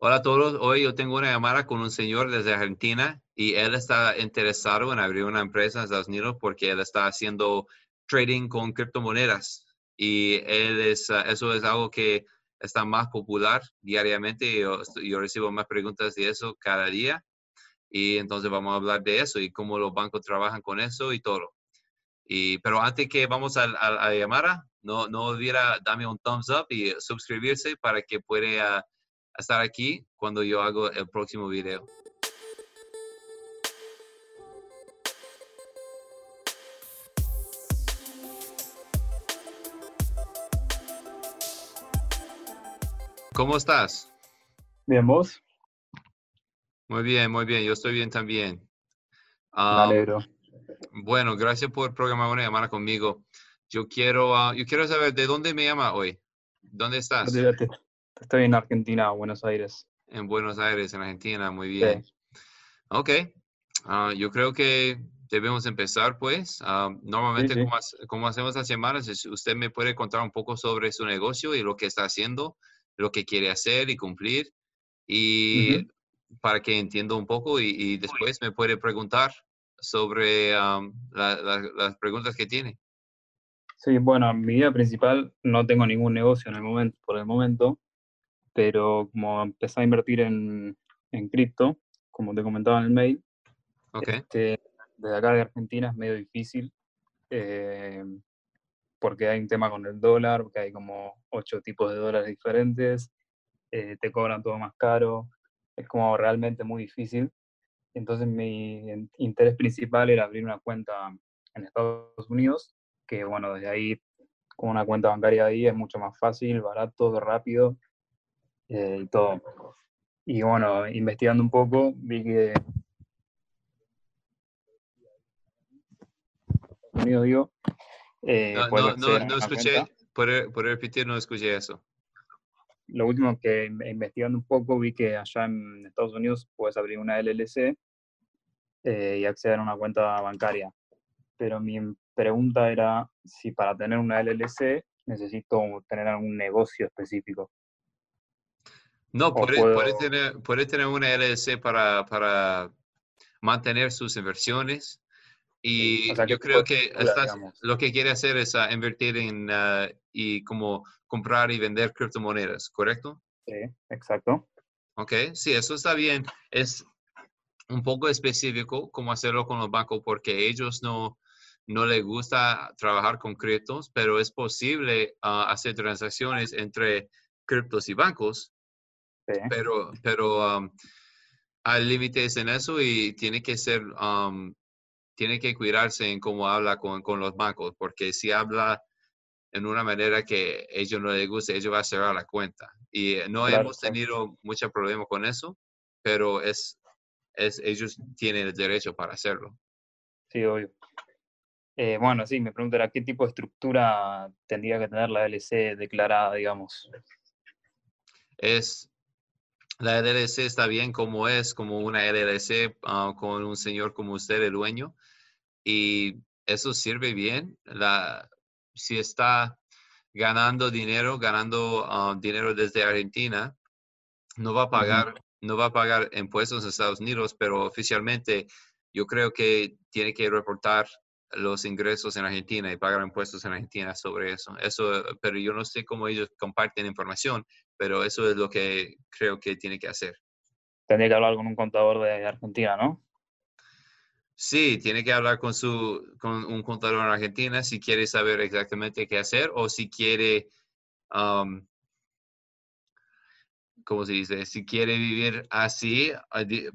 Hola a todos. Hoy yo tengo una llamada con un señor desde Argentina y él está interesado en abrir una empresa en Estados Unidos porque él está haciendo trading con criptomonedas y él es, ah, eso es algo que está más popular diariamente. Yo, yo recibo más preguntas de eso cada día y entonces vamos a hablar de eso y cómo los bancos trabajan con eso y todo. Y, pero antes que vamos a, la llamada, no, no olvida darme un thumbs up y suscribirse para que pueda estar aquí cuando yo hago el próximo video. ¿Cómo estás? Bien, ¿vos? Muy bien, muy bien. Yo estoy bien también. Me alegro. Bueno, gracias por programar una llamada conmigo. Yo quiero, ah, yo quiero saber de dónde me llama hoy. ¿Dónde estás? Estoy en Argentina, Buenos Aires. En Buenos Aires, en Argentina, muy bien. Ok, ah, yo creo que debemos empezar, pues. Ah, normalmente, Como, hacemos las semanas, usted me puede contar un poco sobre su negocio y lo que está haciendo, lo que quiere hacer y cumplir, y para que entienda un poco y, después me puede preguntar sobre las preguntas que tiene. Sí, bueno, mi vida principal no tengo ningún negocio en el momento, por el momento pero como empecé a invertir en, en cripto, como te comentaba en el mail, este, desde acá de Argentina es medio difícil, eh, porque hay un tema con el dólar, porque hay como ocho tipos de dólares diferentes, eh, te cobran todo más caro, es como realmente muy difícil. Entonces mi interés principal era abrir una cuenta en Estados Unidos, que bueno, desde ahí, con una cuenta bancaria ahí es mucho más fácil, barato, rápido, eh, y todo. Y bueno, investigando un poco, vi que digo, eh, no, no, no, escuché, por, por, repetir, no escuché eso. Lo último que investigando un poco vi que allá en Estados Unidos puedes abrir una LLC eh, y acceder a una cuenta bancaria. Pero mi pregunta era si para tener una LLC necesito tener algún negocio específico. No, puede, tener, puede, tener, una LLC para, para mantener sus inversiones. Y yo creo que lo que quiere hacer es ah, invertir en ah, y como comprar y vender criptomonedas, ¿correcto? Sí, exacto. Ok, sí, eso está bien. Es un poco específico cómo hacerlo con los bancos porque ellos no, no les gusta trabajar con criptos, pero es posible ah, hacer transacciones entre criptos y bancos pero, pero hay límites en eso y tiene que ser, tiene que cuidarse en cómo habla con, con, los bancos, porque si habla en una manera que ellos no les guste, ellos van a cerrar la cuenta. Y no hemos tenido mucho problema con eso, pero es, es, ellos tienen el derecho para hacerlo. Sí, obvio. Eh, bueno, sí, me preguntará qué tipo de estructura tendría que tener la LC declarada, digamos. Es, la LLC está bien como es, como una LLC ah, con un señor como usted, el dueño, y eso sirve bien. La, si está ganando dinero, ganando ah, dinero desde Argentina, no va a pagar, no va a pagar impuestos en Estados Unidos, pero oficialmente yo creo que tiene que reportar los ingresos en Argentina y pagar impuestos en Argentina sobre eso. Eso, pero yo no sé cómo ellos comparten información, pero eso es lo que creo que tiene que hacer. Tendría que hablar con un contador de Argentina, ¿no? Sí, tiene que hablar con, su, con un contador en Argentina si quiere saber exactamente qué hacer o si quiere um, ¿cómo se dice? Si quiere vivir así,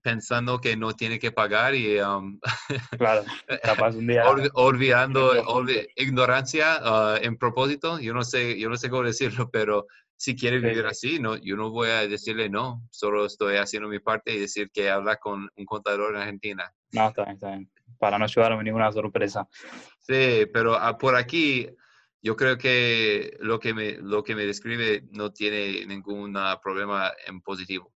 pensando que no tiene que pagar y... Um, claro, capaz un día... olvidando, ignorancia uh, en propósito, yo no sé, yo no sé cómo decirlo, pero si quiere vivir así, no, yo no voy a decirle no, solo estoy haciendo mi parte y decir que habla con un contador en Argentina. No, está bien, está bien. Para no llevarme ninguna sorpresa. Sí, pero ah, por aquí yo creo que lo que me, lo que me describe no tiene ningún problema en positivo.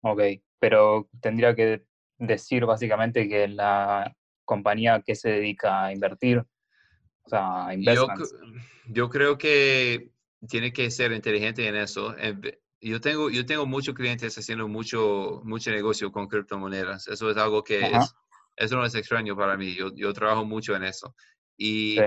Ok, pero tendría que decir básicamente que la compañía que se dedica a invertir, o sea, yo, yo, creo que tiene que ser inteligente en eso. yo tengo, yo tengo muchos clientes haciendo mucho, mucho negocio con criptomonedas. Eso es algo que es, eso no es extraño para mí. Yo, yo trabajo mucho en eso. Y Sí.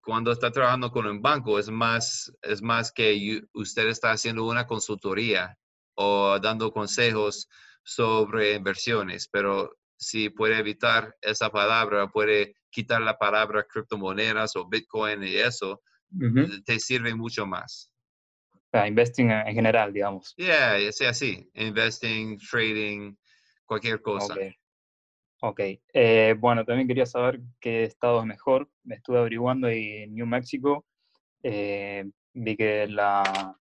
cuando está trabajando con un banco, es más, es más que usted está haciendo una consultoría o dando consejos sobre inversiones. Pero si puede evitar esa palabra, puede quitar la palabra criptomonedas o Bitcoin y eso, Te sirve mucho más. Sea, investing en en general, digamos. Yeah, es así. Investing, trading, cualquier cosa. Ok. Ok. Eh, bueno, también quería saber qué estado es mejor. Me estuve averiguando y en New Mexico eh, vi que la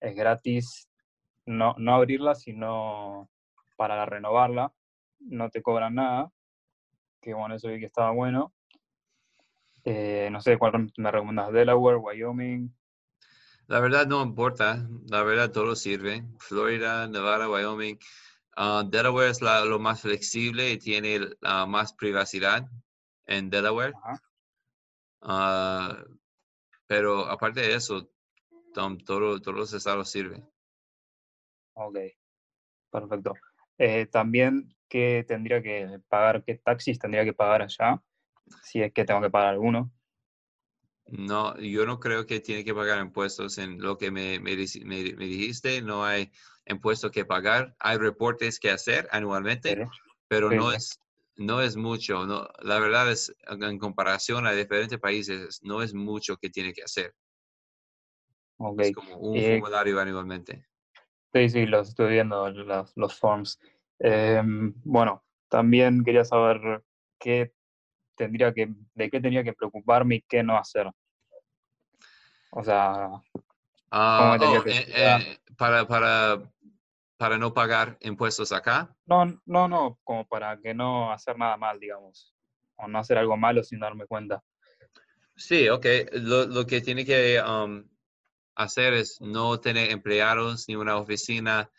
es gratis no, no abrirla, sino para renovarla. No te cobran nada. Que bueno, eso vi que estaba bueno. Eh, no sé cuál me recomiendas, Delaware, Wyoming. La verdad no importa. La verdad todo sirve. Florida, Nevada, Wyoming. Ah, Delaware es la- lo más flexible y tiene más privacidad en Delaware. Ah, pero aparte de eso, todo- todos los estados sirven. Ok, perfecto. Eh, también, ¿qué tendría que pagar? ¿Qué taxis tendría que pagar allá? Si es que tengo que pagar alguno. No, yo no creo que tiene que pagar impuestos en lo que me, me me- me dijiste. No hay impuestos que pagar. Hay reportes que hacer anualmente. Pero no es, no es mucho. No, la verdad es, en comparación a diferentes países, no es mucho que tiene que hacer. Ok. Es como un Eh, formulario anualmente. Sí, sí, los estoy viendo, los, los forms. Em, bueno, también quería saber qué tendría que, de qué tendría que preocuparme y qué no hacer. O sea, tendría oh, que eh, eh, para, para, para no pagar impuestos acá. no, no, no, como para que no hacer nada mal, digamos. O no hacer algo malo sin darme cuenta. Sí, ok. Lo, lo que tiene que um, hacer es no tener empleados, ni una oficina,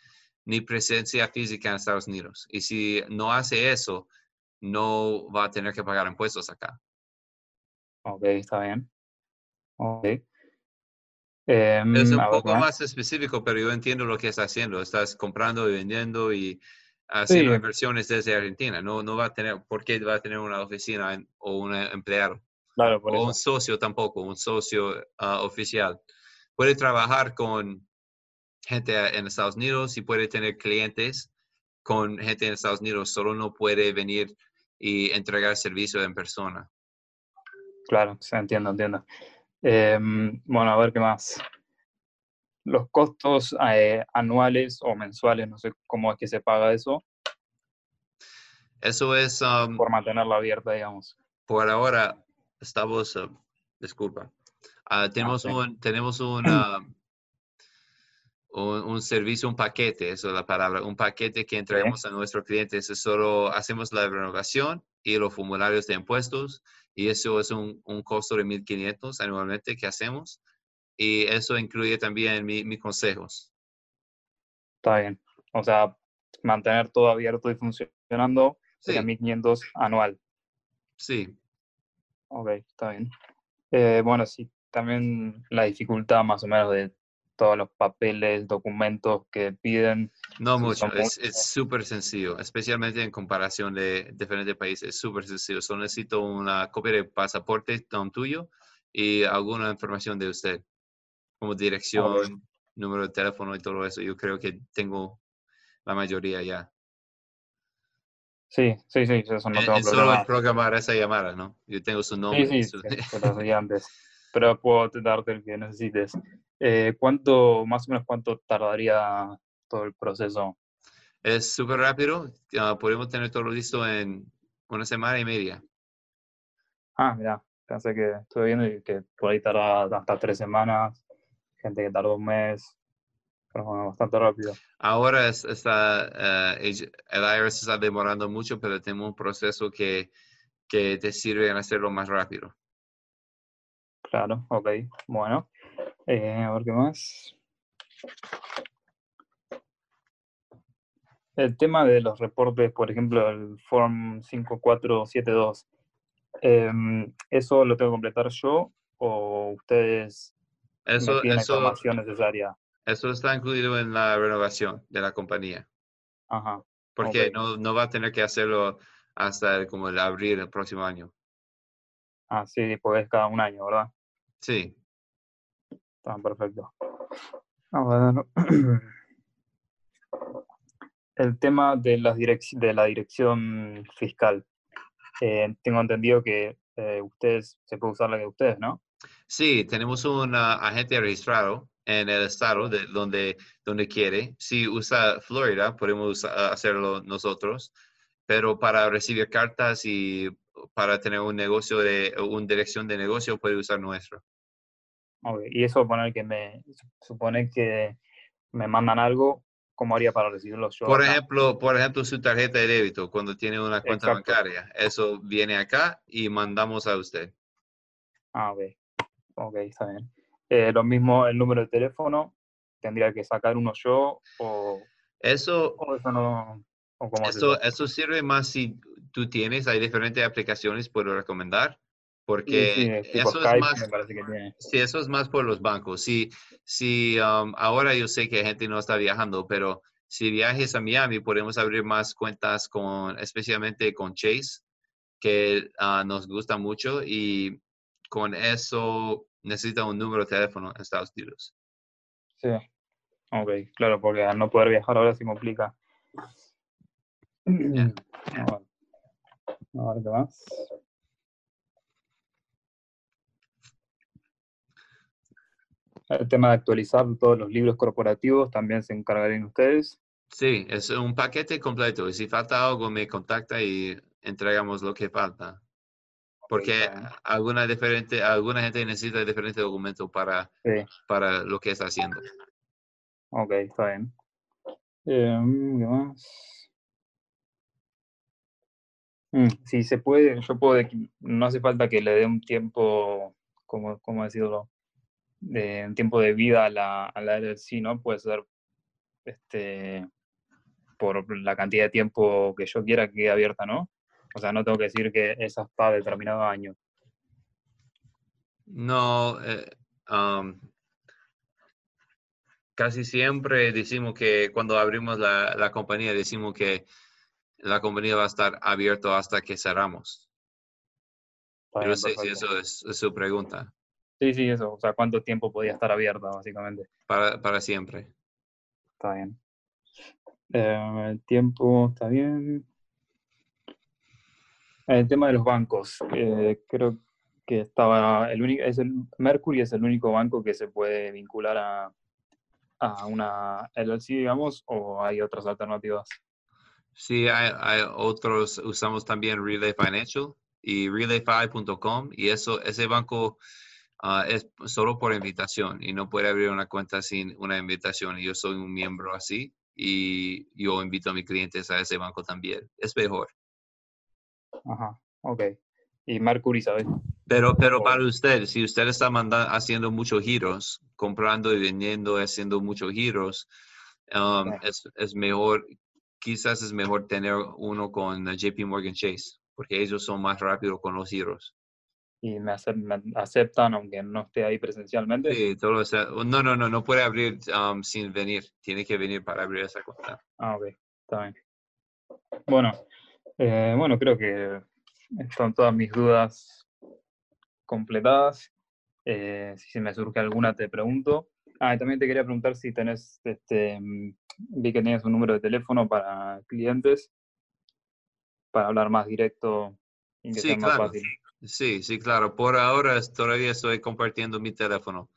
ni presencia física en Estados Unidos. Y si no hace eso, no va a tener que pagar impuestos acá. Ok, está bien. Ok. Es Em, un ver, poco ¿qué más? específico, pero yo entiendo lo que está haciendo. Estás comprando y vendiendo y haciendo Sí, inversiones desde Argentina. No, no va a tener, ¿por qué va a tener una oficina en- o un empleado? claro, O un eso. socio tampoco, un socio ah, oficial. Puede trabajar con gente en Estados Unidos y puede tener clientes con gente en Estados Unidos, solo no puede venir y entregar servicio en persona. Claro, sí, entiendo, entiendo. Em, bueno, a ver qué más. Los costos eh, anuales o mensuales, no sé cómo es que se paga eso, Eso es, um, por mantenerla abierta, digamos. por ahora, estamos, uh, disculpa, Ah, tenemos sí. un, tenemos un, ah, un, un servicio, un paquete, eso es la palabra, un paquete que entregamos a nuestros clientes. Es solo hacemos la renovación y los formularios de impuestos y eso es un, un costo de 1.500 anualmente que hacemos y eso incluye también mi- mis consejos. Está bien. O sea, mantener todo abierto y funcionando sería Sí, 1500 anual. sí, Ok, está bien. Eh, bueno, sí, también la dificultad más o menos de todos los papeles, documentos que piden. no Sí, mucho, es súper sencillo, especialmente en comparación de diferentes países, es súper sencillo. Solo necesito una copia de pasaporte tuyo y alguna información de usted, como dirección, número de teléfono y todo eso. Yo creo que tengo la mayoría ya. Sí, sí, sí, eso no En, tengo en solo problema. en programar esa llamada, ¿no? Yo tengo su Sí, nombre. sí, sí, su- hacía antes. Pero puedo darte el que necesites. Eh, ¿cuánto, más o menos cuánto tardaría todo el proceso? Es súper rápido. podemos tener todo listo en una semana y media. Ah, mira, pensé que estuve viendo que por ahí tarda hasta tres semanas, gente que tardó un mes, pero bueno, bastante rápido. Ahora es- está, el el IRS está demorando mucho, pero tenemos un proceso que, que te sirve en hacerlo más rápido. Claro, ok, bueno. Eh, a ver qué más. El tema de los reportes, por ejemplo, el Form 5472, em, ¿eso lo tengo que completar yo o ustedes me Eso, piden la eso, información necesaria? Eso está incluido en la renovación de la compañía. Ajá. Porque no, no va a tener que hacerlo hasta el- como el abril del próximo año. Ah, sí, pues es cada un año, ¿verdad? Sí. Está perfecto. A ver. El tema de, las direc- de la dirección fiscal. Eh, tengo entendido que eh, ustedes, se puede usar la de ustedes, ¿no? Sí, tenemos un ah, agente registrado en el estado de donde, donde quiere. Si usa Florida, podemos usa- hacerlo nosotros, pero para recibir cartas y para tener un negocio de, una dirección de negocio, puede usar nuestro. Ok, Y eso poner que me supone que me mandan algo, ¿cómo haría para recibirlo yo? Por acá? ejemplo, por ejemplo, su tarjeta de débito, cuando tiene una cuenta Exacto. bancaria, eso viene acá y mandamos a usted. Ah, ok. Ok, está bien. Eh, lo mismo, el número de teléfono, tendría que sacar uno yo o, Eso, o eso no. O cómo eso? eso sirve más si tú tienes, hay diferentes aplicaciones, puedo recomendar, Sí, porque sí, es tipo eso es más, sí, eso es más por los bancos. Si, si um, ahora yo sé que gente no está viajando, pero si viajes a Miami, podemos abrir más cuentas con, especialmente con Chase, que ah, nos gusta mucho y con eso necesita un número de teléfono en Estados Unidos. Sí. Ok, claro, porque al no poder viajar ahora se complica. Ver. A ver qué más. El tema de actualizar todos los libros corporativos también se encargarían ustedes. Sí, es un paquete completo y si falta algo me contacta y entregamos lo que falta. Porque alguna, diferente, alguna gente necesita diferente documento para, Sí, para lo que está haciendo. ok, está bien. Em, ¿Qué más? Mm, si se puede, yo puedo, de- no hace falta que le dé un tiempo, como, ¿cómo decirlo? De, un tiempo de vida a la, a la LLC, ¿no? Puede ser este, por la cantidad de tiempo que yo quiera que quede abierta, ¿no? O sea, no tengo que decir que es hasta determinado año. No, eh, um, casi siempre decimos que cuando abrimos la, la compañía, decimos que la compañía va a estar abierta hasta que cerramos. Yo no sé si eso es, es su pregunta. Sí, sí, eso. O sea, ¿cuánto tiempo podía estar abierta, básicamente? Para, para siempre. Está bien. Eh, el tiempo está bien. El tema de los bancos. eh, creo que estaba. El único, es el, Mercury es el único banco que se puede vincular a, a una LLC, digamos, o hay otras alternativas. Sí, hay, hay otros, usamos también Relay Financial y relayfi.com y eso, ese banco ah, es solo por invitación y no puede abrir una cuenta sin una invitación y yo soy un miembro así y yo invito a mis clientes a ese banco también. Es mejor. Ajá, ok. Y Mercury, ¿sabes? Pero, pero Oh. para usted, si usted está mandando, haciendo muchos giros, comprando y vendiendo, haciendo muchos giros, um, es, es mejor, quizás es mejor tener uno con uh, JP Morgan Chase, porque ellos son más rápidos con los giros. Y me, acep- me aceptan aunque no esté ahí presencialmente. Sí, todo eso- no, no, no, no puede abrir um, sin venir, tiene que venir para abrir esa cuenta. Ah, ok, está bien. Bueno, eh, bueno, creo que están todas mis dudas completadas. Eh, si se me surge alguna, te pregunto. Ah, y también te quería preguntar si tenés, este, mm, vi que tienes un número de teléfono para clientes, para hablar más directo y que Sí, sea más claro. fácil. Sí, sí, claro. Por ahora es- todavía estoy compartiendo mi teléfono.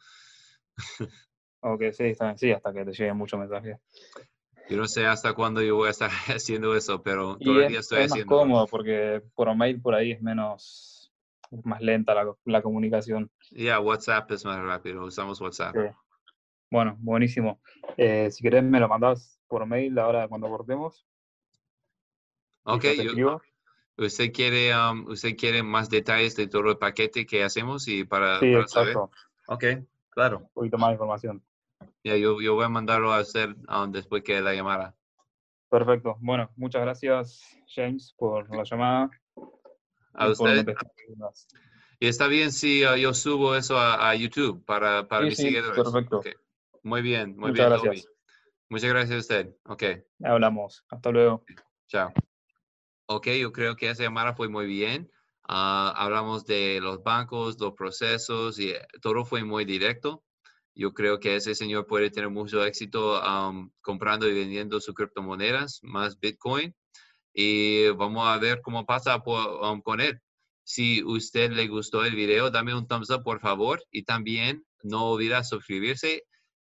Ok, sí, está sí, hasta que te lleguen muchos mensajes. Yo no sé hasta cuándo yo voy a estar haciendo eso, pero Y todavía es, estoy es más haciendo. cómodo porque por mail por ahí es menos, es más lenta la, la comunicación. Ya, WhatsApp es más rápido, usamos WhatsApp. Sí. Bueno, buenísimo. Eh, si querés me lo mandás por mail ahora cuando cortemos. Ok, yo. ¿usted quiere, um, usted quiere más detalles de todo el paquete que hacemos y para, Sí, para saber? exacto. Ok, claro. Un poquito más de información. Ya, yo, yo voy a mandarlo a hacer um, después que la llamara. Perfecto. Bueno, muchas gracias, James, por la llamada. A y usted. Y está bien si uh, yo subo eso a, a YouTube para, para Sí, mis sí, seguidores. perfecto. Ok, Muy bien, muy Muchas bien. gracias. Toby. Muchas gracias a usted. Ok, Hablamos. Hasta luego. chao. Ok, yo creo que esa llamada fue muy bien. Ah, hablamos de los bancos, los procesos y eh, todo fue muy directo. Yo creo que ese señor puede tener mucho éxito comprando y vendiendo sus criptomonedas, más Bitcoin. Y vamos a ver cómo pasa po- am, con él. Si usted le gustó el video, dame un thumbs up, por favor. Y también no olvida suscribirse.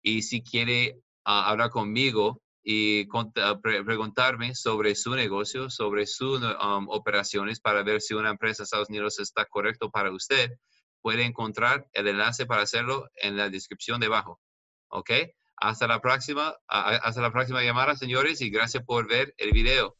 Y si quiere ah, hablar conmigo y conta- pre- preguntarme sobre su negocio, sobre sus um, operaciones para ver si una empresa de Estados Unidos está correcto para usted, puede encontrar el enlace para hacerlo en la descripción debajo. ¿Ok? Hasta la próxima, hasta la próxima llamada, señores, y gracias por ver el video.